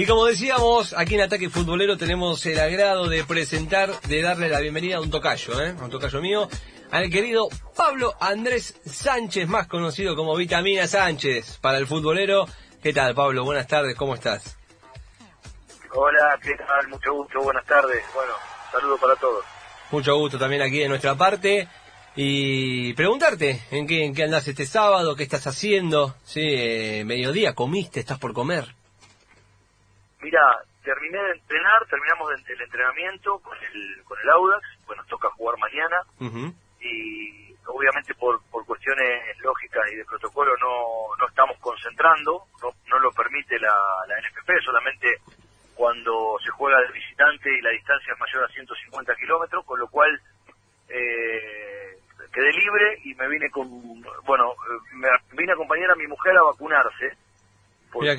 Y como decíamos, aquí en Ataque Futbolero tenemos el agrado de presentar, de darle la bienvenida a un tocayo, ¿eh? a un tocayo mío, al querido Pablo Andrés Sánchez, más conocido como Vitamina Sánchez, para el futbolero. ¿Qué tal, Pablo? Buenas tardes, ¿cómo estás? Hola, ¿qué tal? Mucho gusto, buenas tardes. Bueno, saludos para todos. Mucho gusto también aquí de nuestra parte. Y preguntarte, ¿en qué, en qué andás este sábado? ¿Qué estás haciendo? Sí, eh, mediodía, ¿comiste? ¿Estás por comer? Mira, terminé de entrenar, terminamos el entrenamiento con el, con el Audax, bueno, toca jugar mañana. Y obviamente por, por cuestiones lógicas y de protocolo no, no estamos concentrando, no, no lo permite la, la NFP, solamente cuando se juega de visitante y la distancia es mayor a 150 kilómetros, con lo cual eh, quedé libre y me vine con, bueno, me vine a acompañar a mi mujer a vacunarse, porque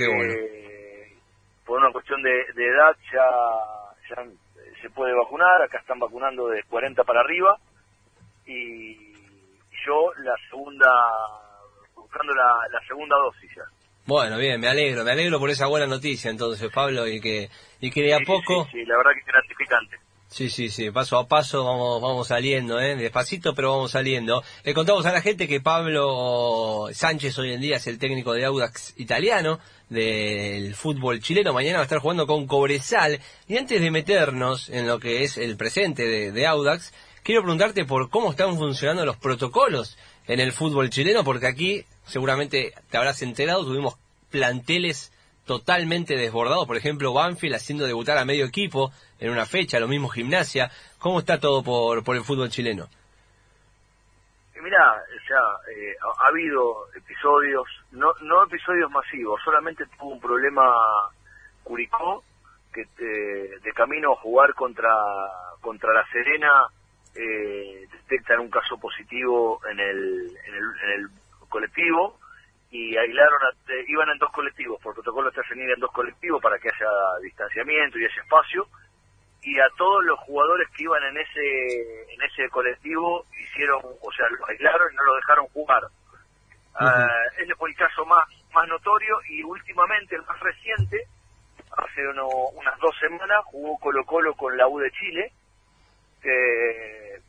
por una cuestión de, edad ya, ya se puede vacunar, acá están vacunando de 40 para arriba, y yo la segunda, buscando la, la segunda dosis ya. Bueno, bien, me alegro, me alegro por esa buena noticia entonces, Pablo, y que, y que de a poco... Sí, la verdad que es gratificante. Sí, sí, sí, paso a paso vamos, vamos saliendo, ¿eh? despacito, pero vamos saliendo. Le contamos a la gente que Pablo Sánchez hoy en día es el técnico de Audax italiano, del fútbol chileno, mañana va a estar jugando con Cobresal. Y antes de meternos en lo que es el presente de, de Audax, quiero preguntarte por cómo están funcionando los protocolos en el fútbol chileno, porque aquí seguramente te habrás enterado, tuvimos planteles totalmente desbordados, por ejemplo, Banfield haciendo debutar a medio equipo en una fecha, lo mismo Gimnasia. ¿Cómo está todo por, por el fútbol chileno? Mira, ya eh, ha, habido episodios, no, no episodios masivos, solamente tuvo un problema Curicó, que eh, de camino a jugar contra, contra La Serena eh, detectan un caso positivo en el, en el, colectivo y aislaron, iban en dos colectivos, por protocolo venir en dos colectivos para que haya distanciamiento y ese espacio, y a todos los jugadores que iban en ese en ese colectivo hicieron, o sea, los aislaron y no lo dejaron jugar. Ah, ese fue el caso más más notorio y últimamente el más reciente, hace unas dos semanas jugó Colo Colo con la U de Chile, que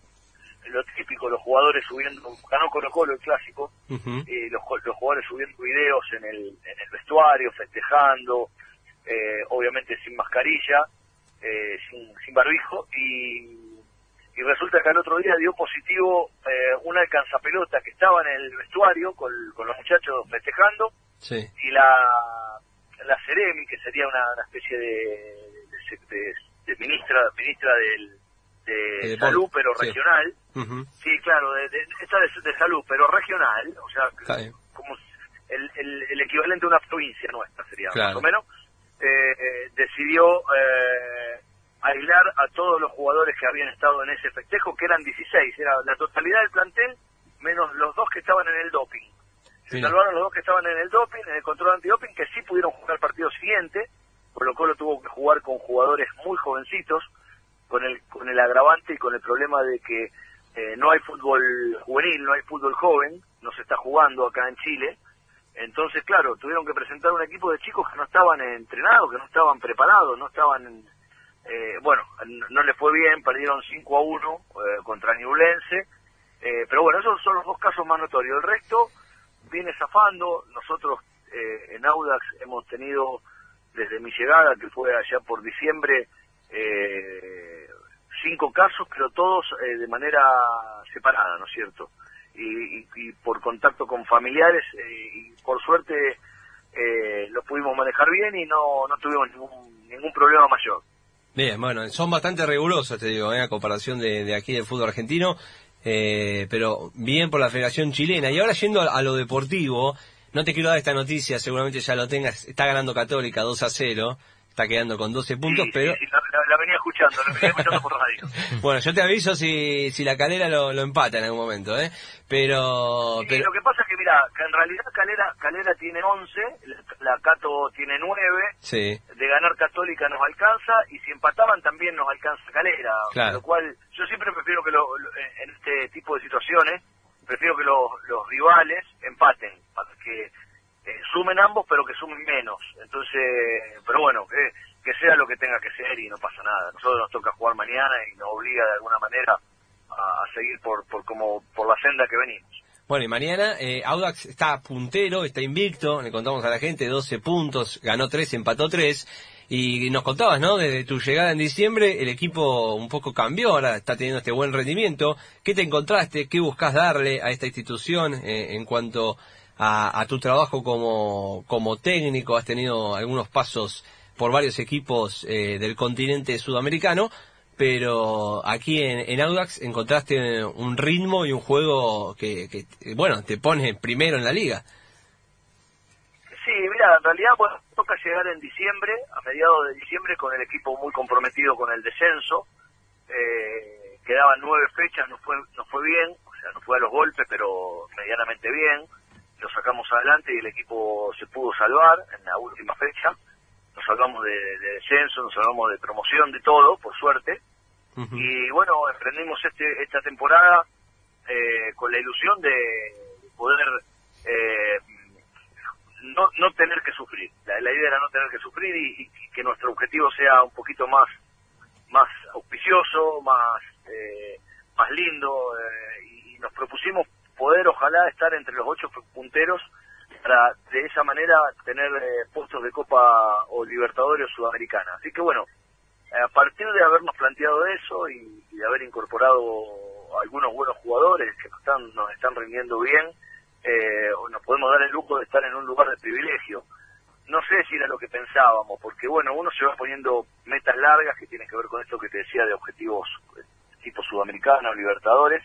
lo típico, los jugadores subiendo, ganó Colo Colo el clásico, y los, los, jugadores subiendo videos en el, en el vestuario, festejando, eh, obviamente sin mascarilla, eh, sin, sin barbijo, y, y resulta que al otro día dio positivo eh, una alcanzapelota que estaba en el vestuario con, con los muchachos festejando, y la, la Ceremi, que sería una, especie de, de ministra, ministra del de salud, pero regional. Sí, claro, de, esta de, salud, pero regional, o sea, como el, el, equivalente a una provincia nuestra sería, más o menos, eh, decidió eh, aislar a todos los jugadores que habían estado en ese festejo, que eran 16, era la totalidad del plantel, menos los dos que estaban en el doping. Se salvaron los dos que estaban en el doping, en el control antidoping, que sí pudieron jugar el partido siguiente, por lo cual tuvo que jugar con jugadores muy jovencitos, con el, con el agravante y con el problema de que eh, no hay fútbol juvenil, no hay fútbol joven, no se está jugando acá en Chile. Entonces, claro, tuvieron que presentar un equipo de chicos que no estaban entrenados, que no estaban preparados, no estaban... Eh, bueno, no les fue bien, perdieron 5 a 1 eh, contra Ñublense, pero bueno, esos son los dos casos más notorios. El resto viene zafando, nosotros en Audax hemos tenido, desde mi llegada, que fue allá por diciembre, eh, cinco casos, pero todos eh, de manera separada, ¿no es cierto? Y, por contacto con familiares, eh, y por suerte eh, lo pudimos manejar bien y no, no tuvimos ningún, problema mayor. Bien, bueno, son bastante rigurosos, te digo, a comparación de, aquí del fútbol argentino, pero bien por la Federación Chilena. Y ahora yendo a, a, lo deportivo, no te quiero dar esta noticia, seguramente ya lo tengas, está ganando Católica 2 a 0 está quedando con 12 puntos, pero... Sí, la, venía escuchando, la venía escuchando por radio. bueno, yo te aviso si, si la Calera lo, lo empata en algún momento, ¿eh? Pero, pero... Lo que pasa es que, mira, que en realidad Calera, Calera tiene 11, la, Cato tiene 9, sí. de ganar Católica nos alcanza, y si empataban también nos alcanza Calera, claro. lo cual yo siempre prefiero que lo, en este tipo de situaciones, prefiero que los, los rivales empaten, sumen ambos, pero que sumen menos. Entonces, pero bueno, que sea lo que tenga que ser y no pasa nada. Nosotros nos toca jugar mañana y nos obliga de alguna manera a, seguir por, por, como, por la senda que venimos. Bueno, y mañana eh, Audax está puntero, está invicto, le contamos a la gente, 12 puntos, ganó 3, empató 3. Y nos contabas, ¿no? Desde tu llegada en diciembre, el equipo un poco cambió, ahora está teniendo este buen rendimiento. ¿Qué te encontraste? ¿Qué buscas darle a esta institución eh, en cuanto a, tu trabajo como, como técnico? Has tenido algunos pasos por varios equipos eh, del continente sudamericano, pero aquí en, Audax encontraste un ritmo y un juego que, que, bueno, te pone primero en la liga. Sí, mira, en realidad bueno, toca llegar en diciembre, a mediados de diciembre, con el equipo muy comprometido con el descenso. Eh, quedaban nueve fechas, nos fue, nos fue bien, o sea, no fue a los golpes, pero medianamente bien. Lo sacamos adelante y el equipo se pudo salvar en la última fecha. Nos salvamos de, descenso, nos salvamos de promoción, de todo, por suerte. Y bueno, emprendimos este, esta temporada eh, con la ilusión de poder eh, no, no tener que sufrir. La, idea era no tener que sufrir y, que nuestro objetivo sea un poquito más más auspicioso, más eh, más lindo eh, y, nos propusimos poder ojalá estar entre los ocho punteros para de esa manera tener eh, puestos de Copa o Libertadores Sudamericana. Así que bueno, a partir de habernos planteado eso y, de haber incorporado algunos buenos jugadores que nos están, nos están rindiendo bien, eh, nos podemos dar el lujo de estar en un lugar de privilegio. No sé si era lo que pensábamos, porque bueno, uno se va poniendo metas largas que tienen que ver con esto que te decía de objetivos eh, tipo sudamericano, libertadores,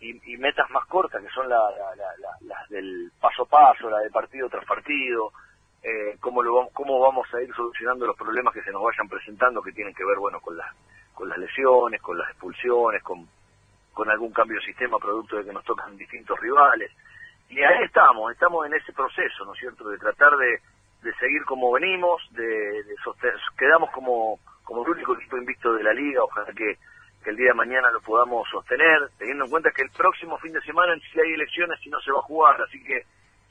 y, metas más cortas que son las del paso a paso, la de partido tras partido, eh, cómo, lo, cómo vamos a ir solucionando los problemas que se nos vayan presentando que tienen que ver bueno con las con las lesiones, con las expulsiones, con, con algún cambio de sistema producto de que nos tocan distintos rivales. Y ahí estamos, estamos en ese proceso, ¿no es cierto?, de tratar de, de seguir como venimos, de, de quedamos como, como el único equipo invicto de la liga, ojalá que, que el día de mañana lo podamos sostener, teniendo en cuenta que el próximo fin de semana si hay elecciones y no se va a jugar, así que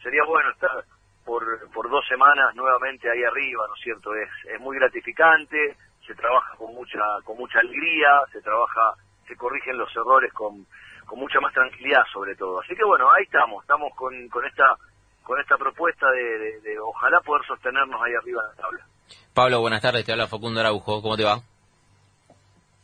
sería bueno estar por, por dos semanas nuevamente ahí arriba, ¿no es cierto? Es, es muy gratificante, se trabaja con mucha, con mucha alegría, se trabaja, se corrigen los errores con, con mucha más tranquilidad sobre todo. Así que bueno, ahí estamos, estamos con, con esta con esta propuesta de, ojalá poder sostenernos ahí arriba de la tabla. Pablo, buenas tardes, te habla Facundo Araujo, ¿cómo te va?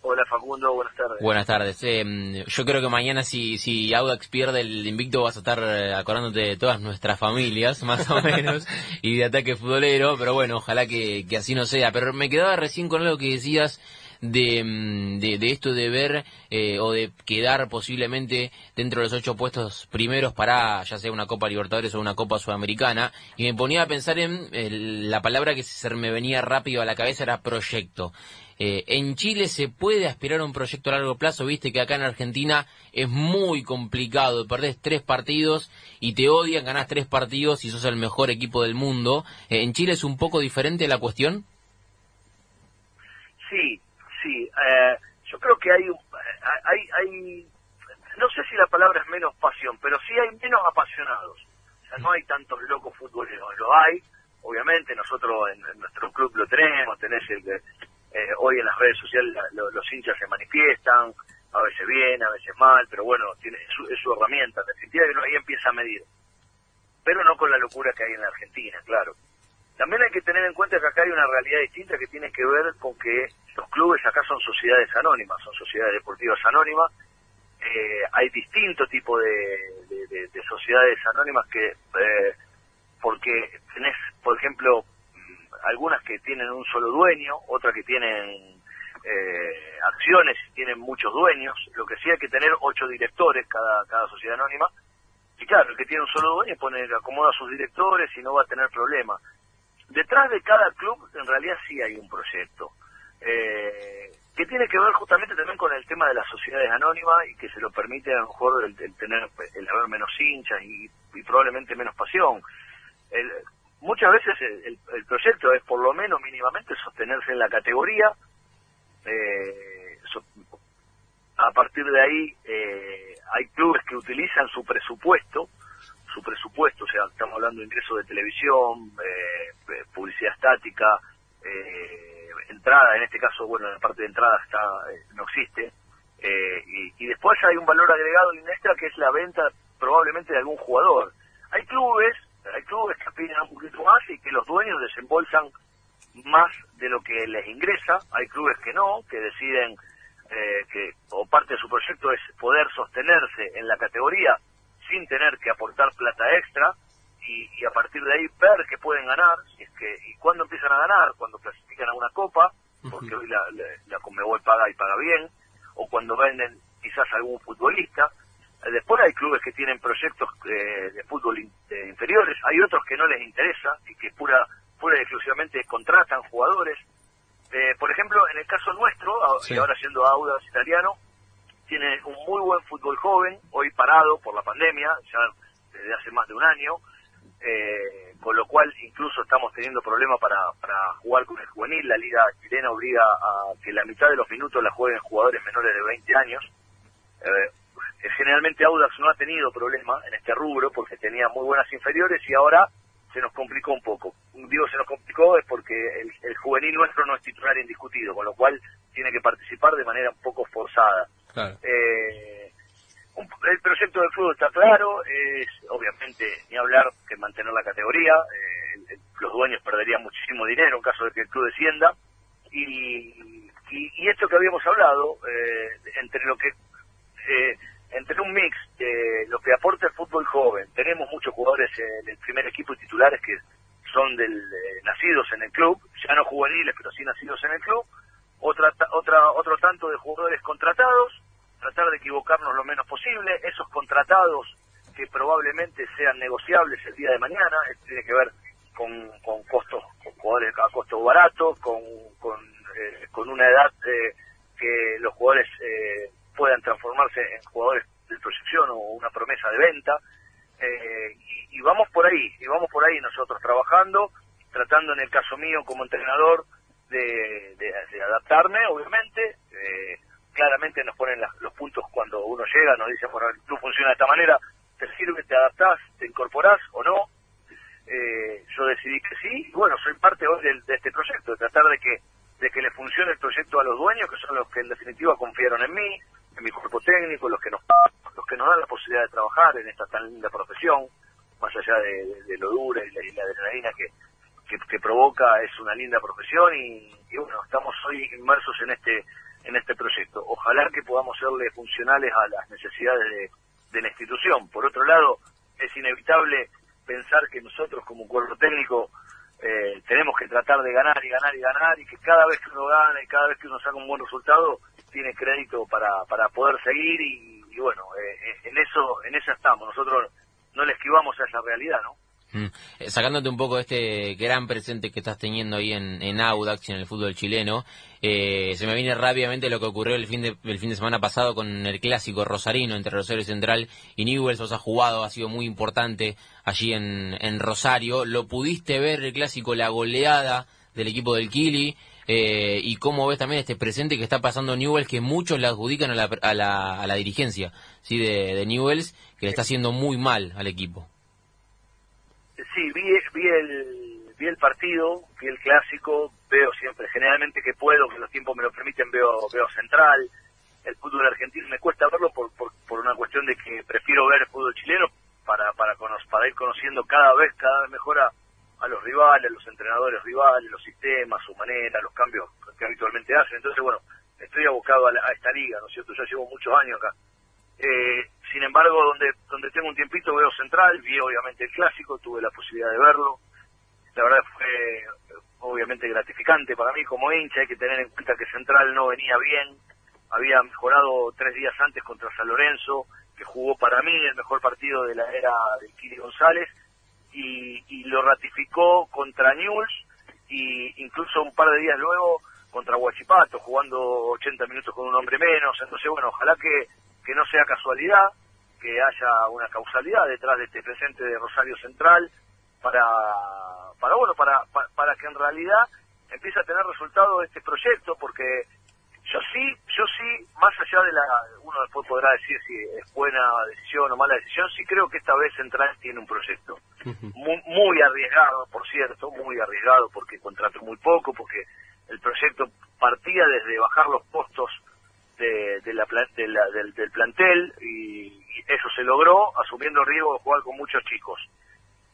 Hola Facundo, buenas tardes. Buenas tardes. Eh, yo creo que mañana si, si Audax pierde el invicto vas a estar eh, acordándote de todas nuestras familias, más o menos, y de ataque futbolero, pero bueno, ojalá que, que así no sea. Pero me quedaba recién con algo que decías Mm, de, de, esto de ver eh, o de quedar posiblemente dentro de los ocho puestos primeros para ya sea una Copa Libertadores o una Copa Sudamericana y me ponía a pensar en la palabra que se me venía rápido a la cabeza era proyecto. Eh, en Chile se puede aspirar a un proyecto a largo plazo, viste que acá en Argentina es muy complicado, perdés tres partidos y te odian, ganás tres partidos y sos el mejor equipo del mundo. Eh, ¿En Chile es un poco diferente la cuestión? Sí, sí, eh, yo creo que hay, hay, hay, no sé si la palabra es menos pasión, pero sí hay menos apasionados. O sea, no hay tantos locos futboleros, lo hay, obviamente, nosotros en, nuestro club lo tenemos, tenés el eh, hoy en las redes sociales los hinchas se manifiestan, a veces bien, a veces mal, pero bueno, tiene, es, su, es su herramienta, en definitiva, ahí empieza a medir. Pero no con la locura que hay en la Argentina, claro. También hay que tener en cuenta que acá hay una realidad distinta que tiene que ver con que los clubes acá son sociedades anónimas, son sociedades deportivas anónimas. Eh, hay distintos tipos de, sociedades anónimas que, eh, porque tenés, por ejemplo, algunas que tienen un solo dueño, otras que tienen eh, acciones y tienen muchos dueños. Lo que sí hay que tener ocho directores cada, cada sociedad anónima. Y claro, el que tiene un solo dueño pone, acomoda a sus directores y no va a tener problemas detrás de cada club en realidad sí hay un proyecto. Eh, que tiene que ver justamente también con el tema de las sociedades anónimas y que se lo permite a lo mejor el, tener el haber menos hinchas y, probablemente menos pasión. Muchas veces el, proyecto es por lo menos mínimamente sostenerse en la categoría. Eh, a partir de ahí eh, hay clubes que utilizan su presupuesto su presupuesto, o sea, estamos hablando de ingresos de televisión, eh, publicidad estática, eh, entrada, en este caso, bueno, la parte de entrada está, no existe, y, y, después hay un valor agregado en extra que es la venta probablemente de algún jugador. Hay clubes, hay clubes que piden un poquito más y que los dueños desembolsan más de lo que les ingresa, hay clubes que no, que deciden eh, que o parte de su proyecto es poder sostenerse en la categoría sin tener que aportar plata extra y, a partir de ahí ver que pueden ganar y es que y cuándo empiezan a ganar cuando clasifican a una copa porque hoy la, la, la Conmebol paga y paga bien o cuando venden quizás algún futbolista después hay clubes que tienen proyectos eh, de fútbol inferiores hay otros que no les interesa y que pura pura y exclusivamente contratan jugadores eh, por ejemplo, en el caso nuestro, y ahora siendo Audas italiano, tiene un muy buen fútbol joven, hoy parado por la pandemia, ya desde hace más de un año, eh, con lo cual incluso estamos teniendo problemas para, para jugar con el juvenil. La liga chilena obliga a que la mitad de los minutos la jueguen jugadores menores de 20 años. Eh, generalmente Audax no ha tenido problema en este rubro porque tenía muy buenas inferiores y ahora se nos complicó un poco. Digo se nos complicó es porque el, juvenil nuestro no es titular indiscutido, con lo cual tiene que participar de manera un poco forzada. Eh, el proyecto del fútbol está claro, es obviamente ni hablar que mantener la categoría, eh, los dueños perderían muchísimo dinero en caso de que el club descienda, y, y, esto que habíamos hablado, eh, entre lo que eh, entre un mix de lo que aporta el fútbol joven, tenemos muchos jugadores en el primer equipo y titulares que son del, eh, nacidos en el club, ya no juveniles, pero sí nacidos en el club, otra, otra, otro tanto de jugadores contratados, tratar de equivocarnos lo menos posible, esos contratados que probablemente sean negociables el día de mañana, esto tiene que ver con, con costos, con jugadores a costo barato, con, con, eh, una edad eh, que los jugadores eh, en jugadores de proyección o una promesa de venta. Eh, y, vamos por ahí, y vamos por ahí nosotros trabajando, tratando en el caso mío como entrenador de, adaptarme, obviamente. Eh, claramente nos ponen los puntos cuando uno llega, nos dicen, bueno, tú funciona de esta manera, te sirve, te adaptás, te incorporás o no. Eh, yo decidí que sí, y bueno, soy parte hoy de, este proyecto, de tratar de que de que le funcione el proyecto a los dueños, que son los que en definitiva confiaron en mí, mi cuerpo técnico, los que nos los que nos dan la posibilidad de trabajar en esta tan linda profesión, más allá de, lo dura y la, y adrenalina que, que, provoca, es una linda profesión y, bueno, estamos hoy inmersos en este en este proyecto. Ojalá que podamos serle funcionales a las necesidades de, de la institución. Por otro lado, es inevitable pensar que nosotros como cuerpo técnico eh, tenemos que tratar de ganar y ganar y ganar y que cada vez que uno gana y cada vez que uno saca un buen resultado tiene crédito para, para poder seguir y, bueno, eh, eh, en eso en eso estamos. Nosotros no le esquivamos a esa realidad, ¿no? Mm. Eh, sacándote un poco de este gran presente que estás teniendo ahí en, en Audax, en el fútbol chileno, eh, se me viene rápidamente lo que ocurrió el fin, de, el fin de semana pasado con el clásico rosarino entre Rosario Central y Newell's. Os ha jugado, ha sido muy importante allí en, en Rosario. ¿Lo pudiste ver el clásico, la goleada del equipo del Kili? Eh, y cómo ves también este presente que está pasando Newells, que muchos le adjudican a la, a la, a la dirigencia ¿sí? de, de Newells, que le está haciendo muy mal al equipo. Sí, vi, vi, el, vi el partido, vi el clásico, veo siempre, generalmente que puedo, que los tiempos me lo permiten, veo, veo Central, el fútbol argentino, me cuesta verlo por, por, por una cuestión de que prefiero ver el fútbol chileno para, para, para ir conociendo cada vez, cada vez mejor a, a los rivales, a los entrenadores rivales, los sistemas, su manera, los cambios que habitualmente hacen. Entonces, bueno, estoy abocado a, esta liga, ¿no es cierto? Ya llevo muchos años acá. Eh, sin embargo, donde donde tengo un tiempito veo Central, vi obviamente el clásico, tuve la posibilidad de verlo. La verdad fue obviamente gratificante para mí como hincha, hay que tener en cuenta que Central no venía bien, había mejorado tres días antes contra San Lorenzo, que jugó para mí el mejor partido de la era de Kili González, y, lo ratificó contra News y incluso un par de días luego contra Huachipato, jugando 80 minutos con un hombre menos. Entonces, bueno, ojalá que, que no sea casualidad, que haya una causalidad detrás de este presente de Rosario Central para, para bueno, para, para, que en realidad empiece a tener resultado este proyecto, porque Yo sí, yo sí, más allá de la, uno después podrá decir si es buena decisión o mala decisión, sí creo que esta vez Central tiene un proyecto. Muy, muy arriesgado, por cierto, muy arriesgado porque contrató muy poco, porque el proyecto partía desde bajar los costos de, la, del, del, plantel y, eso se logró asumiendo el riesgo de jugar con muchos chicos.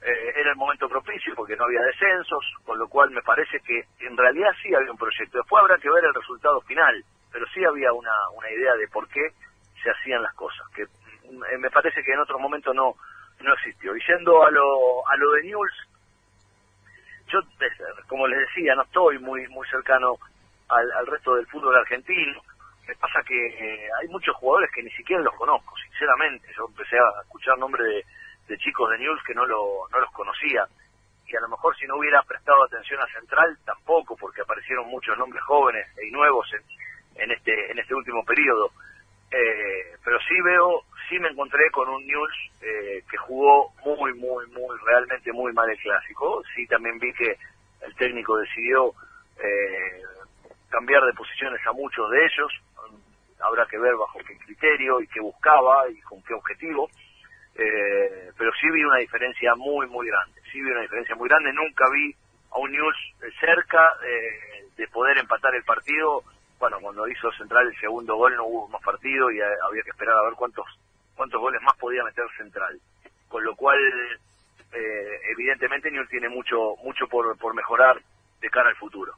Eh, era el momento propicio porque no había descensos, con lo cual me parece que en realidad sí había un proyecto. Después habrá que ver el resultado final, pero sí había una, una idea de por qué se hacían las cosas, que mm, me parece que en otro momento no, no existió. Y yendo a lo, a lo de News, yo, como les decía, no estoy muy, muy cercano al resto del fútbol argentino. Me pasa que eh, hay muchos jugadores que ni siquiera los conozco, sinceramente. Yo empecé a escuchar nombres de, de chicos de News que no, lo, los conocía. Y a lo mejor si no hubiera prestado atención a Central, tampoco, porque aparecieron muchos nombres jóvenes y nuevos en, en este en este último periodo. Eh, pero sí veo, sí me encontré con un News eh, que jugó muy, muy, muy, realmente muy mal el clásico. Sí también vi que el técnico decidió eh, cambiar de posiciones a muchos de ellos. Habrá que ver bajo qué criterio y qué buscaba y con qué objetivo. Eh, pero sí vi una diferencia muy, muy grande. Sí vi una diferencia muy grande. Nunca vi a un News cerca de poder empatar el partido bueno, cuando hizo Central el segundo gol no hubo más partido y había que esperar a ver cuántos cuántos goles más podía meter Central. Con lo cual, eh, evidentemente, Newell tiene mucho mucho por, por mejorar de cara al futuro.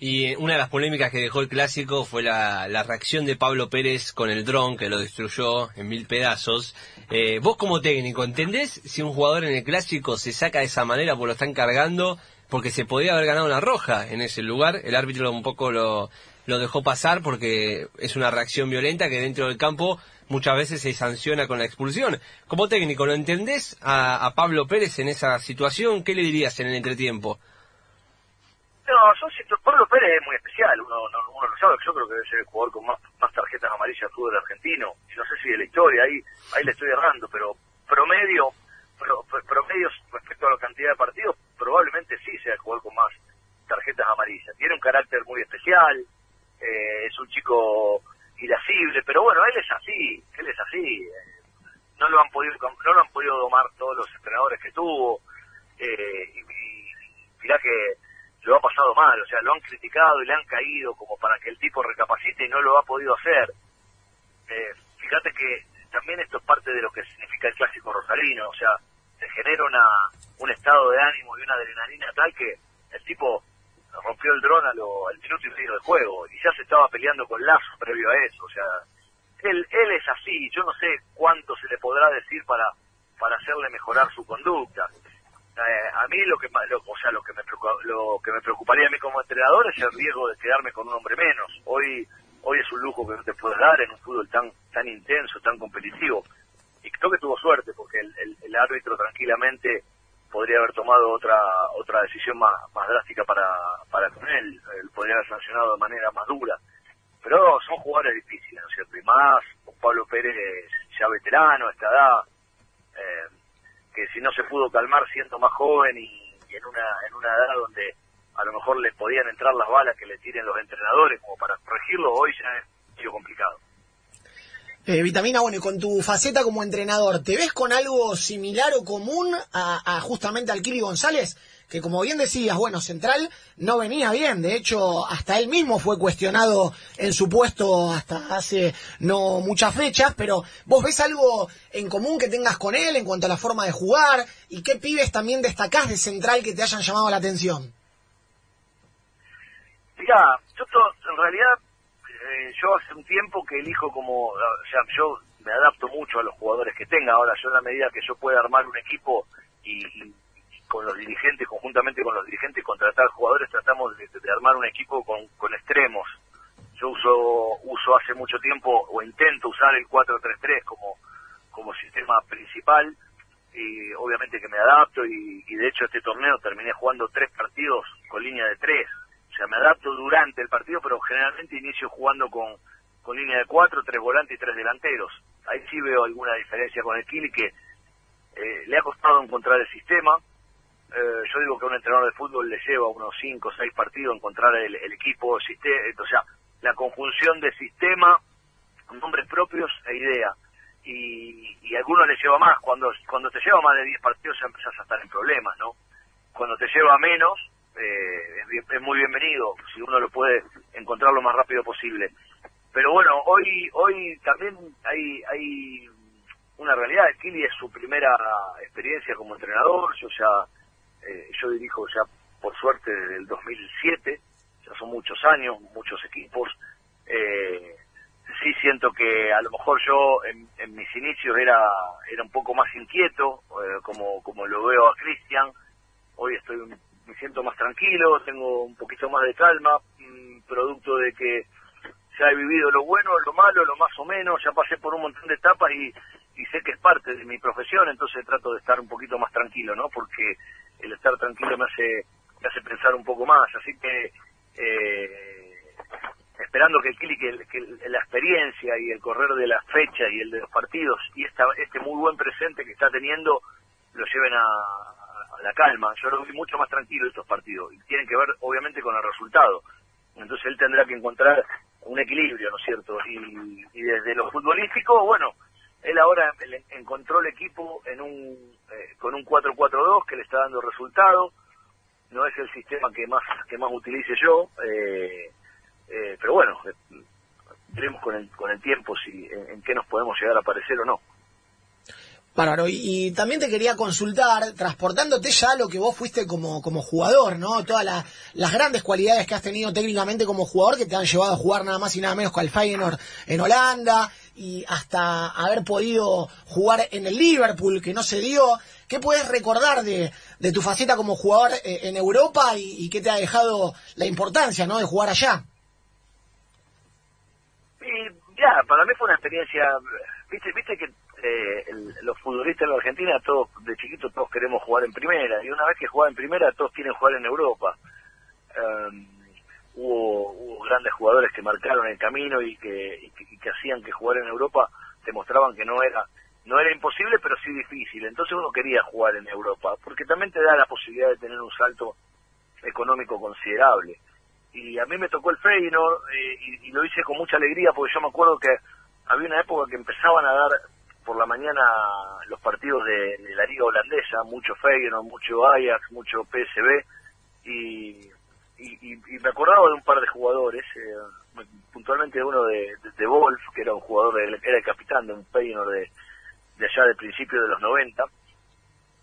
Y una de las polémicas que dejó el clásico fue la, reacción de Pablo Pérez con el dron que lo destruyó en mil pedazos. Eh, vos como técnico, ¿entendés si un jugador en el clásico se saca de esa manera porque lo están cargando? Porque se podía haber ganado una roja en ese lugar. El árbitro un poco lo, lo dejó pasar porque es una reacción violenta que dentro del campo muchas veces se sanciona con la expulsión. Como técnico, ¿lo entendés a, Pablo Pérez en esa situación? ¿Qué le dirías en el entretiempo? No, siento, Pablo Pérez es muy especial, uno, uno lo sabe, yo creo que debe ser el jugador con más, más tarjetas amarillas del fútbol argentino, no sé si de la historia, ahí, ahí le estoy errando, pero promedio, pro, promedios respecto a la cantidad de partidos, probablemente sí sea el jugador con más tarjetas amarillas. Tiene un carácter muy especial, eh, es un chico irascible, pero bueno, él es así, él es así. no lo han podido no lo han podido domar todos los entrenadores que tuvo. Eh, y, mirá que lo ha pasado mal, o sea, lo han criticado y le han caído como para que el tipo recapacite y no lo ha podido hacer. Eh, fíjate que también esto es parte de lo que significa el clásico rosalino, o sea, se genera una, un estado de ánimo y una adrenalina tal que el tipo rompió el dron al minuto y medio de juego y ya se estaba peleando con Lazo previo a eso, o sea, él, él es así, yo no sé cuánto se le podrá decir para, para hacerle mejorar su conducta. Eh, a mí lo que lo, o sea lo que me lo que me preocuparía a mí como entrenador es el riesgo de quedarme con un hombre menos hoy hoy es un lujo que no te puedes dar en un fútbol tan tan intenso tan competitivo y creo que tuvo suerte porque el árbitro tranquilamente podría haber tomado otra otra decisión más, más drástica para, para con él, él podría haber sancionado de manera más dura. Pero son jugadores difíciles, ¿no es cierto? Y más Pablo Pérez ya veterano a esta edad, eh, que si no se pudo calmar siendo más joven y, en una en una edad donde a lo mejor le podían entrar las balas que le tiren los entrenadores como para corregirlo, hoy ya es sido complicado. Eh, Vitamina, bueno, y con tu faceta como entrenador, ¿te ves con algo similar o común a, justamente al Kili González? Que como bien decías, bueno, Central no venía bien, de hecho, hasta él mismo fue cuestionado en su puesto hasta hace no muchas fechas, pero ¿vos ves algo en común que tengas con él en cuanto a la forma de jugar? ¿Y qué pibes también destacás de Central que te hayan llamado la atención? Mira, yo en realidad eh, yo hace un tiempo que elijo como, o sea, yo me adapto mucho a los jugadores que tenga. Ahora, yo en la medida que yo pueda armar un equipo y, con los dirigentes, conjuntamente con los dirigentes, contratar jugadores, tratamos de, armar un equipo con, con extremos. Yo uso, uso hace mucho tiempo, o intento usar el 4-3-3 como, como sistema principal, y obviamente que me adapto, y, de hecho este torneo terminé jugando tres partidos con línea de tres sea, me adapto durante el partido, pero generalmente inicio jugando con, con línea de cuatro, tres volantes y tres delanteros. Ahí sí veo alguna diferencia con el Kili que eh, le ha costado encontrar el sistema. Eh, yo digo que a un entrenador de fútbol le lleva unos cinco o seis partidos encontrar el, equipo, el sistema, o sea, la conjunción de sistema, nombres propios e idea. Y, y a algunos les lleva más. Cuando, cuando te lleva más de 10 partidos ya empezás a estar en problemas, ¿no? Cuando te lleva menos, eh, es, es, muy bienvenido, si uno lo puede encontrar lo más rápido posible. Pero bueno, hoy hoy también hay, hay una realidad. Kili es su primera experiencia como entrenador. Yo ya, eh, yo dirijo ya por suerte desde el 2007. Ya son muchos años, muchos equipos. Eh, sí siento que a lo mejor yo en, mis inicios era era un poco más inquieto, eh, como como lo veo a Cristian. Hoy estoy me siento más tranquilo, tengo un poquito más de calma, mmm, producto de que ya he vivido lo bueno, lo malo, lo más o menos, ya pasé por un montón de etapas y, y sé que es parte de mi profesión, entonces trato de estar un poquito más tranquilo, ¿no? Porque el estar tranquilo me hace, me hace pensar un poco más, así que eh, esperando que el que, que la experiencia y el correr de las fechas y el de los partidos y esta, este muy buen presente que está teniendo lo lleven a, a la calma. Yo lo vi mucho más tranquilo estos partidos y tienen que ver obviamente con el resultado. Entonces él tendrá que encontrar un equilibrio, ¿no es cierto? Y, y desde lo futbolístico, bueno, él ahora encontró el equipo en un eh, con un 4-4-2 que le está dando resultado. No es el sistema que más que más utilice yo, eh, eh, pero bueno, veremos con el, con el tiempo si en, qué nos podemos llegar a parecer o no. Bárbaro, y, y, también te quería consultar, transportándote ya lo que vos fuiste como, como jugador, ¿no? Todas la, las grandes cualidades que has tenido técnicamente como jugador que te han llevado a jugar nada más y nada menos que al Feyenoord en Holanda y hasta haber podido jugar en el Liverpool, que no se dio. ¿Qué puedes recordar de, de tu faceta como jugador eh, en Europa y, qué te ha dejado la importancia, ¿no? De jugar allá. Y ya, para mí fue una experiencia, viste, viste que eh, el, los futbolistas en la Argentina, todos de chiquitos todos queremos jugar en primera, y una vez que juegan en primera, todos quieren jugar en Europa. Um, hubo, hubo, grandes jugadores que marcaron el camino y que, que hacían que jugar en Europa demostraban que no era no era imposible, pero sí difícil. Entonces uno quería jugar en Europa, porque también te da la posibilidad de tener un salto económico considerable. Y a mí me tocó el Feyenoord eh, y, lo hice con mucha alegría, porque yo me acuerdo que había una época que empezaban a dar por la mañana los partidos de, la liga holandesa, mucho Feyenoord, mucho Ajax, mucho PSV, y, y, y, me acordaba de un par de jugadores, eh, puntualmente uno de, de, de, Wolf, que era un jugador, de, era el capitán de un Feyenoord de, de allá de principios de los 90,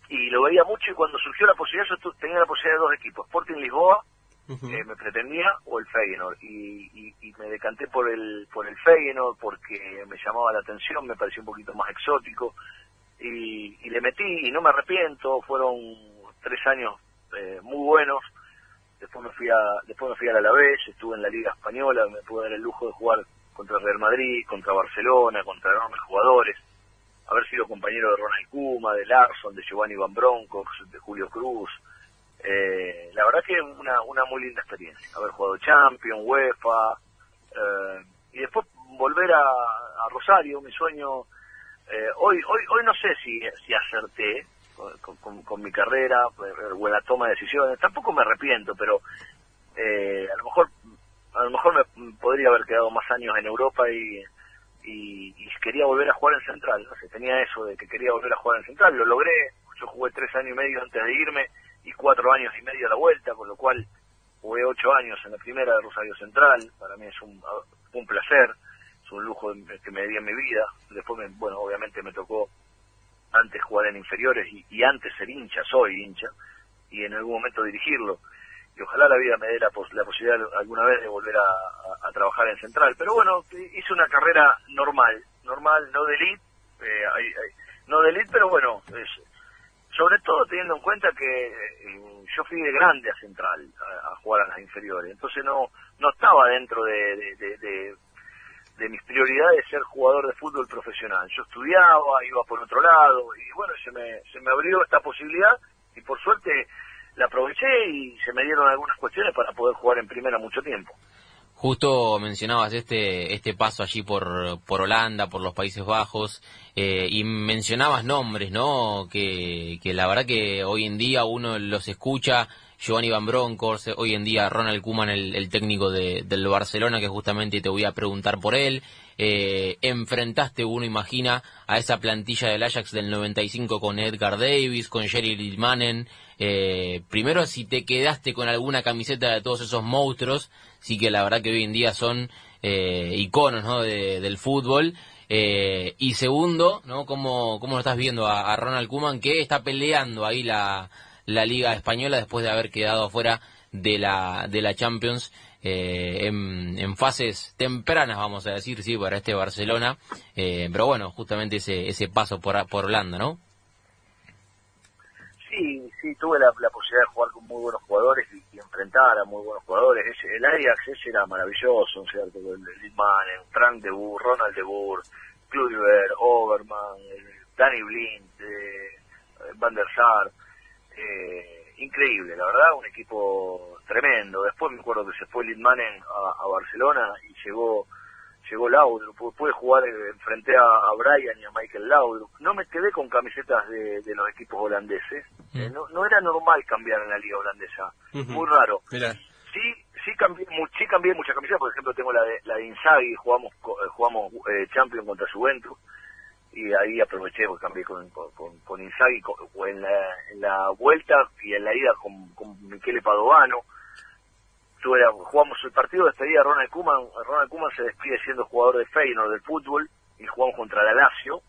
y lo veía mucho y cuando surgió la posibilidad, yo tenía la posibilidad de dos equipos, Sporting Lisboa Uh -huh. eh, me pretendía o el Feyenoord y, y, y, me decanté por el por el Feyenoord porque me llamaba la atención me pareció un poquito más exótico y, y le metí y no me arrepiento fueron tres años eh, muy buenos después me fui a después me fui al Alavés estuve en la Liga española me pude dar el lujo de jugar contra Real Madrid contra Barcelona contra enormes jugadores haber sido compañero de Ronald Kuma de Larson de Giovanni Van Broncos de Julio Cruz. Eh, la verdad que una, una muy linda experiencia, haber jugado Champions, UEFA, eh, y después volver a, Rosario, mi sueño, eh, hoy, hoy, hoy no sé si, si acerté con, con, mi carrera o en la toma de decisiones, tampoco me arrepiento, pero eh, a lo mejor, a lo mejor me podría haber quedado más años en Europa y, y, y quería volver a jugar en Central, no sé, tenía eso de que quería volver a jugar en Central, lo logré, yo jugué tres años y medio antes de irme, y cuatro años y medio a la vuelta, con lo cual jugué ocho años en la primera de Rosario Central, para mí es un, un placer, es un lujo que me di en mi vida, después, me, bueno, obviamente me tocó antes jugar en inferiores y, y, antes ser hincha, soy hincha, y en algún momento dirigirlo, y ojalá la vida me dé la, pos la posibilidad alguna vez de volver a, trabajar en Central, pero bueno, hice una carrera normal, normal, no de elite, eh, hay, no de pero bueno, sobre todo teniendo en cuenta que eh, yo fui de grande a Central a, jugar a las inferiores, entonces no no estaba dentro de, de, de, de, de mis prioridades ser jugador de fútbol profesional. Yo estudiaba, iba por otro lado y bueno, se me, se me abrió esta posibilidad y por suerte la aproveché y se me dieron algunas cuestiones para poder jugar en primera mucho tiempo. Justo mencionabas este este paso allí por por Holanda, por los Países Bajos, eh, y mencionabas nombres, ¿no? Que, que la verdad que hoy en día uno los escucha Giovanni Van Bronckhorst, hoy en día Ronald Koeman, el, técnico de, del Barcelona, que justamente te voy a preguntar por él. Eh, enfrentaste, uno imagina, a esa plantilla del Ajax del 95 con Edgar Davis, con Jerry Lilmanen. Eh, primero, si te quedaste con alguna camiseta de todos esos monstruos, sí que la verdad que hoy en día son eh, iconos ¿no? del fútbol. Eh, y segundo, ¿no? ¿Cómo, ¿Cómo lo estás viendo a, Ronald Koeman que está peleando ahí la, la Liga Española después de haber quedado afuera de la, de la Champions eh, en, fases tempranas, vamos a decir, sí, para este Barcelona. Eh, pero bueno, justamente ese, ese paso por, por Holanda, ¿no? Sí, sí, tuve la, posibilidad de jugar con muy buenos jugadores y, enfrentar a muy buenos jugadores. el Ajax ese era maravilloso, ¿cierto? El, Lidman, Frank de Boer, Ronald de Boer, Kluivert, Overman, Danny Blind, eh, Van der Sar. Eh, increíble, la verdad, un equipo tremendo. Después me acuerdo que se fue Lidmanen a, a Barcelona y llegó llegó Laudrup, pude jugar, eh, enfrenté a, Brian y a Michael Laudrup. No me quedé con camisetas de, de los equipos holandeses. Eh, no, no era normal cambiar en la liga holandesa. Muy raro. Sí, sí cambié, sí cambié muchas camisetas. Por ejemplo, tengo la de, la de Inzaghi, jugamos, eh, jugamos eh, Champions contra Juventus. Y ahí aproveché, porque cambié con, con, con Inzaghi en, la, vuelta y en la ida con, con Michele Padovano. Jugamos el partido de despedida a Ronald Koeman, Ronald Koeman se despide siendo jugador de Feyenoord del fútbol y jugamos contra la Lazio.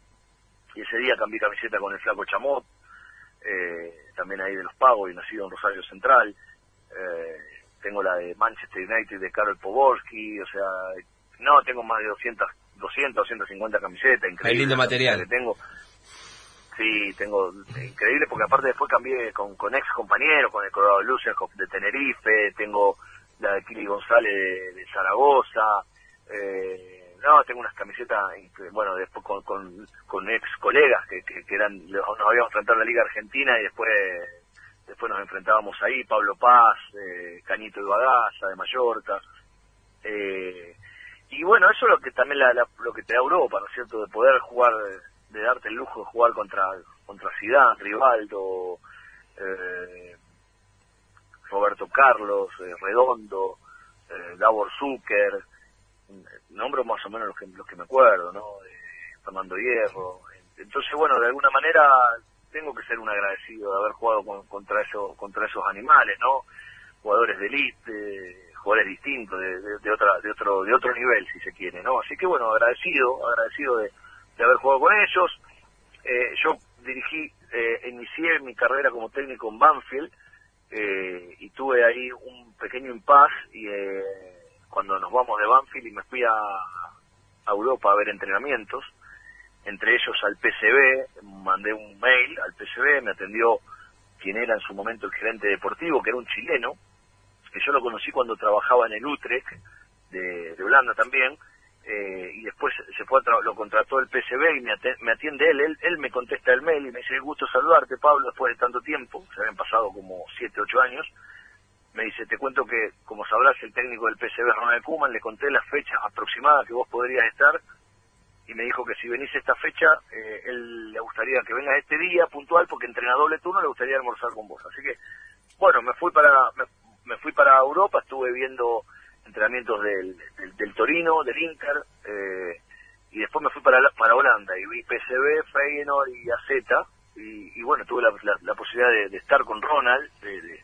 Y ese día cambié camiseta con el flaco Chamot, eh, también ahí de los pagos y nacido en Rosario Central, eh, tengo la de Manchester United de Karol Poborski, o sea, no, tengo más de 200, 200, 250 camisetas, increíble. Hay lindo material. Que tengo. Sí, tengo increíble porque aparte después cambié con, con ex compañeros, con el Colorado Lucian de Tenerife, tengo la de Kili González de, Zaragoza, eh, no, tengo unas camisetas, bueno, después con, con, ex colegas que, que, eran, nos habíamos enfrentado en la Liga Argentina y después después nos enfrentábamos ahí, Pablo Paz, eh, Cañito Ibagaza de Mallorca, eh, y bueno, eso es lo que también lo que te da Europa, ¿no es cierto?, de poder jugar, de darte el lujo de jugar contra contra Zidane, Rivaldo, eh, Roberto Carlos, eh, Redondo, eh, Davor Zucker, nombro más o menos los que, los que me acuerdo, ¿no? Fernando Hierro. Entonces, bueno, de alguna manera tengo que ser un agradecido de haber jugado contra, esos, contra esos animales, ¿no? Jugadores de élite, jugadores distintos, de, de, otra, de, otro, de otro nivel, si se quiere, ¿no? Así que, bueno, agradecido, agradecido de, haber jugado con ellos. Eh, yo dirigí, eh, inicié mi carrera como técnico en Banfield, eh, y tuve ahí un pequeño impas y eh, cuando nos vamos de Banfield y me fui a, Europa a ver entrenamientos, entre ellos al PCB, mandé un mail al PCB, me atendió quien era en su momento el gerente deportivo, que era un chileno, que yo lo conocí cuando trabajaba en el Utrecht de, de Holanda también, eh, y después se fue lo contrató el PCB y me, atiende él, él, me contesta el mail y me dice, gusto saludarte Pablo después de tanto tiempo, se habían pasado como 7, 8 años, me dice, te cuento que como sabrás el técnico del PCB Ronald Kuman, le conté las fechas aproximadas que vos podrías estar y me dijo que si venís esta fecha, eh, él le gustaría que vengas este día puntual porque entrena doble turno, le gustaría almorzar con vos. Así que, bueno, me fui para, me fui para Europa, estuve viendo entrenamientos del, del, Torino, del Inter, eh, y después me fui para, para Holanda y vi PSV, Feyenoord y AZ, y, bueno, tuve la, la, posibilidad de, estar con Ronald, de,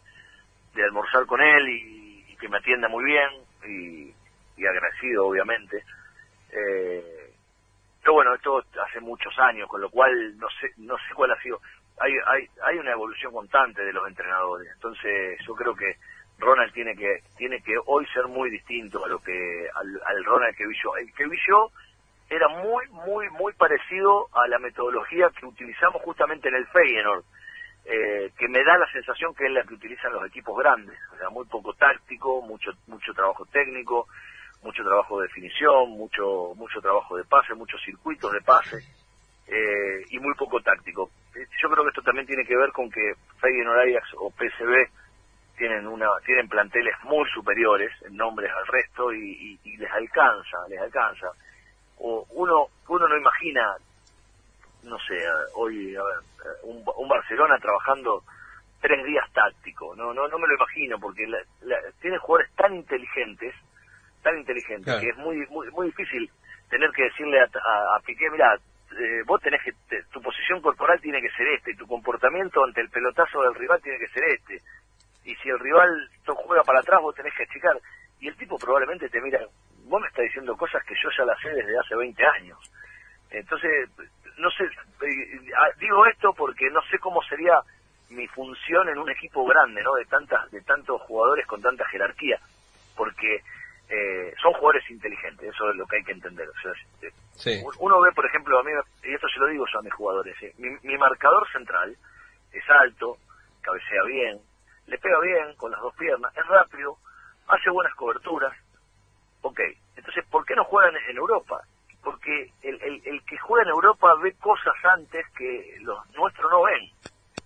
de, almorzar con él y, que me atienda muy bien, y, y agradecido obviamente. Eh, pero bueno, esto hace muchos años, con lo cual no sé, no sé cuál ha sido. Hay, hay, hay una evolución constante de los entrenadores, entonces yo creo que Ronald tiene que tiene que hoy ser muy distinto a lo que al, Ronald que vi yo. El que vi yo era muy muy muy parecido a la metodología que utilizamos justamente en el Feyenoord, eh, que me da la sensación que es la que utilizan los equipos grandes, o sea, muy poco táctico, mucho mucho trabajo técnico, mucho trabajo de definición, mucho mucho trabajo de pase, muchos circuitos de pase eh, y muy poco táctico. Eh, yo creo que esto también tiene que ver con que Feyenoord Ajax o PSV tienen una tienen planteles muy superiores en nombres al resto y, les alcanza les alcanza o uno uno no imagina no sé hoy a ver, un, Barcelona trabajando tres días táctico. No, no, no me lo imagino, porque la, tiene jugadores tan inteligentes, tan inteligentes, que es muy, muy, muy difícil tener que decirle a, a, Piqué, mira, eh, vos tenés que, tu posición corporal tiene que ser este, y tu comportamiento ante el pelotazo del rival tiene que ser este. Y si el rival juega para atrás, vos tenés que achicar. Y el tipo probablemente te mira, vos me estás diciendo cosas que yo ya las sé desde hace 20 años. Entonces, no sé, eh, ah, digo esto porque no sé cómo sería mi función en un equipo grande, ¿no? De tantas, de tantos jugadores con tanta jerarquía, porque eh, son jugadores inteligentes, eso es lo que hay que entender. O sea, Uno ve, por ejemplo, a mí, y esto se lo digo yo a mis jugadores, ¿eh? mi, marcador central es alto, cabecea bien, pega bien con las dos piernas, es rápido, hace buenas coberturas. Ok, entonces, ¿por qué no juegan en Europa? Porque el, el, el que juega en Europa ve cosas antes que los nuestros no ven.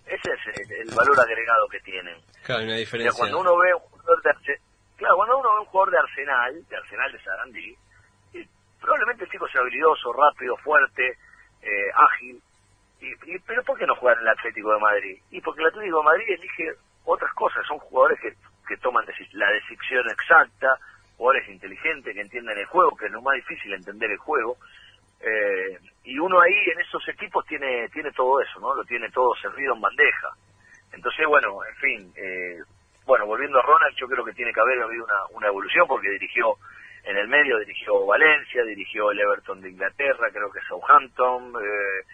Ese es el, valor agregado que tienen. Claro, una diferencia. cuando uno ve un jugador de claro, cuando uno ve un jugador de Arsenal, de Arsenal de Sarandí, probablemente el chico sea habilidoso, rápido, fuerte, eh, ágil. Y, pero ¿por qué no juega en el Atlético de Madrid? Y porque el Atlético de Madrid elige otras cosas, son jugadores que, que toman la decisión exacta, jugadores inteligentes que entienden el juego, que es lo más difícil entender el juego. Eh, y uno ahí en esos equipos tiene tiene todo eso, ¿no? Lo tiene todo servido en bandeja. Entonces, bueno, en fin, eh, bueno, volviendo a Ronald, yo creo que tiene que haber habido una, evolución porque dirigió en el medio, dirigió Valencia, dirigió el Everton de Inglaterra, creo que Southampton, eh,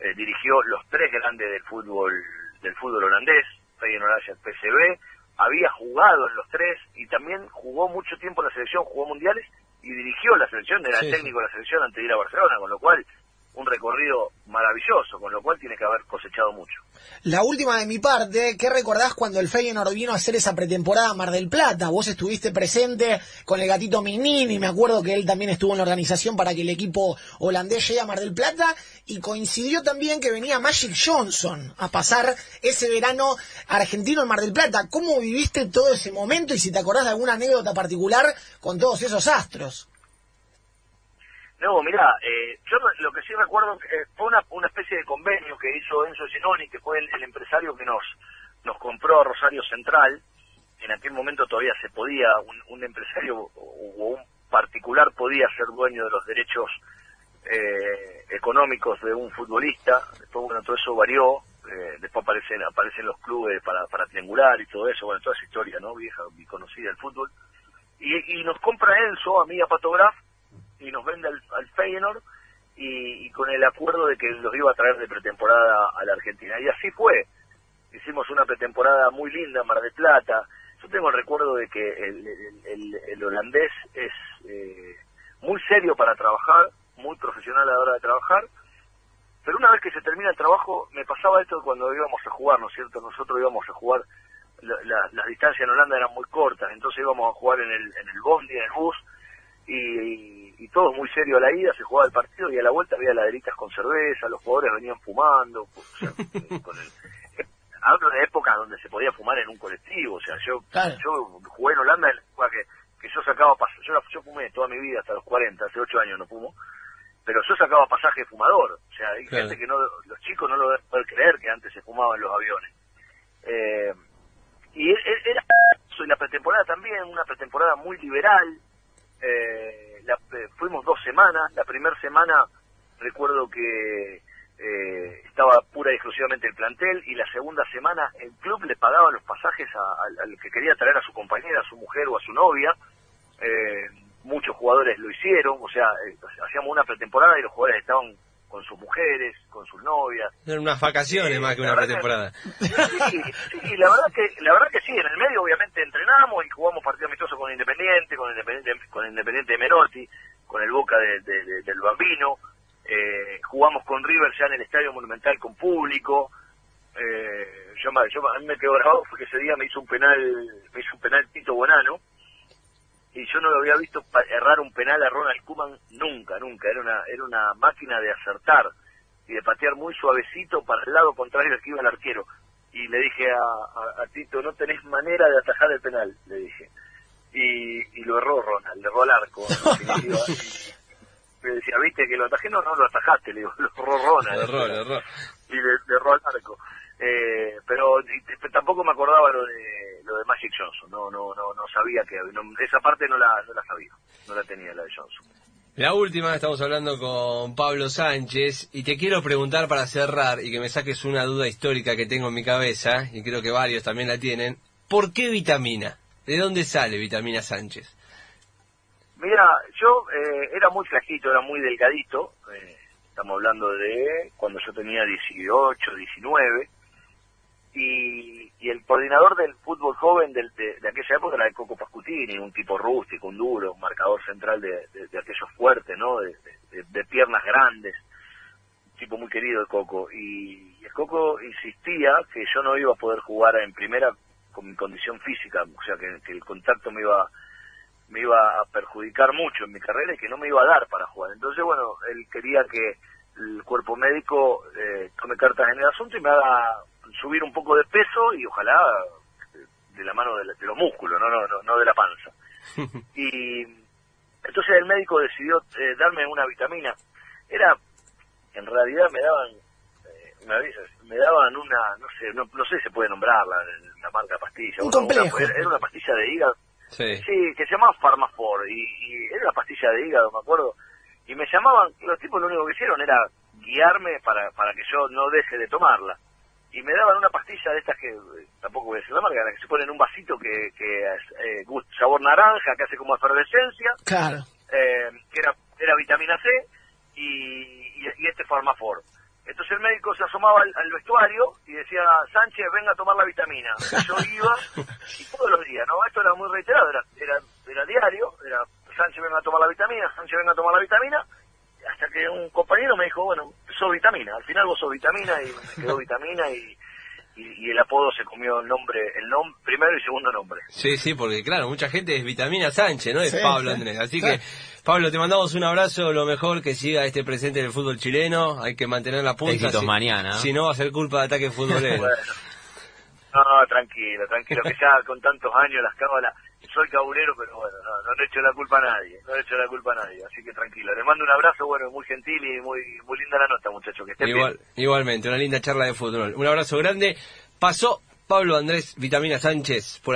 eh dirigió los tres grandes del fútbol del fútbol holandés, Feyenoord, Ajax, PSV, había jugado en los tres y también jugó mucho tiempo en la selección, jugó mundiales y dirigió la selección, era el técnico de la selección antes de ir a Barcelona, con lo cual un recorrido maravilloso, con lo cual tiene que haber cosechado mucho. La última de mi parte, ¿qué recordás cuando el Feyenoord vino a hacer esa pretemporada a Mar del Plata? Vos estuviste presente con el gatito Minini, me acuerdo que él también estuvo en la organización para que el equipo holandés llegue a Mar del Plata, y coincidió también que venía Magic Johnson a pasar ese verano argentino en Mar del Plata. ¿Cómo viviste todo ese momento y si te acordás de alguna anécdota particular con todos esos astros? No, mira, eh, yo lo que sí recuerdo eh, fue una, una especie de convenio que hizo Enzo Ginoni, que fue el, empresario que nos, nos compró a Rosario Central. En aquel momento todavía se podía, un, empresario o, un particular podía ser dueño de los derechos eh, económicos de un futbolista. Después, bueno, todo eso varió. Eh, después aparecen aparecen los clubes para, para triangular y todo eso. Bueno, toda esa historia, ¿no? Vieja y conocida del fútbol. Y, y nos compra Enzo, a mí, a Patograf, y nos vende al, al Feyenoord y, con el acuerdo de que los iba a traer de pretemporada a la Argentina. Y así fue. Hicimos una pretemporada muy linda Mar del Plata. Yo tengo el recuerdo de que el, el, holandés es eh, muy serio para trabajar, muy profesional a la hora de trabajar, pero una vez que se termina el trabajo, me pasaba esto cuando íbamos a jugar, ¿no es cierto? Nosotros íbamos a jugar, las distancias en Holanda eran muy cortas, entonces íbamos a jugar en el, en el bondi, en el bus, y, todo muy serio a la ida, se jugaba el partido y a la vuelta había laderitas con cerveza, los jugadores venían fumando, con el, hablo de épocas donde se podía fumar en un colectivo, o sea, yo yo jugué en Holanda que, que yo sacaba yo, yo fumé toda mi vida hasta los 40, hace 8 años no fumo, pero yo sacaba pasaje de fumador, o sea, hay gente que no, los chicos no lo poder creer que antes se fumaba en los aviones. Eh, y e, e, era, y la pretemporada también, una pretemporada muy liberal, eh, la, eh, fuimos dos semanas, la primera semana recuerdo que eh, estaba pura y exclusivamente el plantel y la segunda semana el club le pagaba los pasajes al que quería traer a su compañera, a su mujer o a su novia. Eh, muchos jugadores lo hicieron, o sea, hacíamos una pretemporada y los jugadores estaban con sus mujeres, con sus novias. Eran unas vacaciones más que una pretemporada. sí, sí, la verdad que la verdad que sí, en el medio obviamente entrenamos y jugamos partido amistoso con Independiente, con Independiente con Independiente de Menotti, con el Boca de, del Bambino, eh, jugamos con River ya en el Estadio Monumental con público. Eh, yo, yo, a mí me quedó grabado porque ese día me hizo un penal, me hizo un penal Tito Bonano y yo no lo había visto errar un penal a Ronald Koeman nunca, nunca. Era una, era una máquina de acertar y de patear muy suavecito para el lado contrario al que iba el arquero. Y le dije a, Tito, no tenés manera de atajar el penal, le dije. Y, lo erró Ronald, le erró al arco. me decía, viste que lo atajé, no, no lo atajaste, le digo, lo erró Ronald. Lo erró, lo erró. Y le, erró al arco. Eh, pero tampoco me acordaba lo de lo de Magic Johnson, no no no no sabía que no- esa parte no la no la sabía, no la tenía la de Johnson. La última, estamos hablando con Pablo Sánchez y te quiero preguntar para cerrar y que me saques una duda histórica que tengo en mi cabeza y creo que varios también la tienen. ¿Por qué vitamina? ¿De dónde sale vitamina Sánchez? Mira, yo eh, era muy flajito, era muy delgadito, eh, estamos hablando de cuando yo tenía 18, 19, y, y el coordinador del fútbol joven del- de, de aquella época era el Coco Pascutini, un tipo rústico, un duro, un marcador central de, de- aquellos fuertes, ¿no? De, piernas grandes, un tipo muy querido el Coco, y, y el Coco insistía que yo no iba a poder jugar en primera con mi condición física, o sea, que, que el contacto me iba me iba a perjudicar mucho en mi carrera y que no me iba a dar para jugar. Entonces, bueno, él quería que el cuerpo médico eh, tome cartas en el asunto y me haga subir un poco de peso y ojalá eh, de la mano de, la- de los músculos, no, no, no, no de la panza. Y entonces el médico decidió eh, darme una vitamina. Era, en realidad me daban, eh, me, me daban una, no sé, no, no sé si se puede nombrarla, la marca pastilla. Un Una- complejo. una- era una pastilla de hígado Sí. Sí, que se llamaba Pharmafor y, y era una pastilla de hígado, me acuerdo. Y me llamaban, los tipos lo único que hicieron era guiarme para, para que yo no deje de tomarla. Y me daban una pastilla de estas que, eh, tampoco voy a decir la marca, la que se pone en un vasito que, que es eh, sabor naranja, que hace como efervescencia, Claro. eh, que era, era vitamina C y, y, y este Pharmafor. Entonces el médico se asomaba al, al vestuario y decía, Sánchez, venga a tomar la vitamina. Y yo iba y todos los días, ¿no? Esto era muy reiterado, era, era, era diario, era Sánchez, venga a tomar la vitamina, Sánchez, venga a tomar la vitamina, hasta que un compañero me dijo, bueno, sos vitamina, al final vos sos vitamina y me quedó vitamina y, y, y el apodo se comió el nombre, el nombre, primero y segundo nombre. Sí, sí, porque claro, mucha gente es vitamina Sánchez, no es Sí, Pablo sí. Andrés. Así Claro. que, Pablo, te mandamos un abrazo, lo mejor que siga este presente del fútbol chileno. Hay que mantener la punta. Éxitos si, mañana. Si no, va a ser culpa de ataque futbolero. Bueno. No, tranquilo, tranquilo, que ya con tantos años las cábalas, soy cabulero, pero bueno, no, no le echo la culpa a nadie, no le echo la culpa a nadie, así que tranquilo. Les mando un abrazo, bueno, muy gentil y muy muy linda la nota, muchachos, que estén Igual, bien. igualmente, una linda charla de fútbol. Un abrazo grande. Pasó Pablo Andrés Vitamina Sánchez por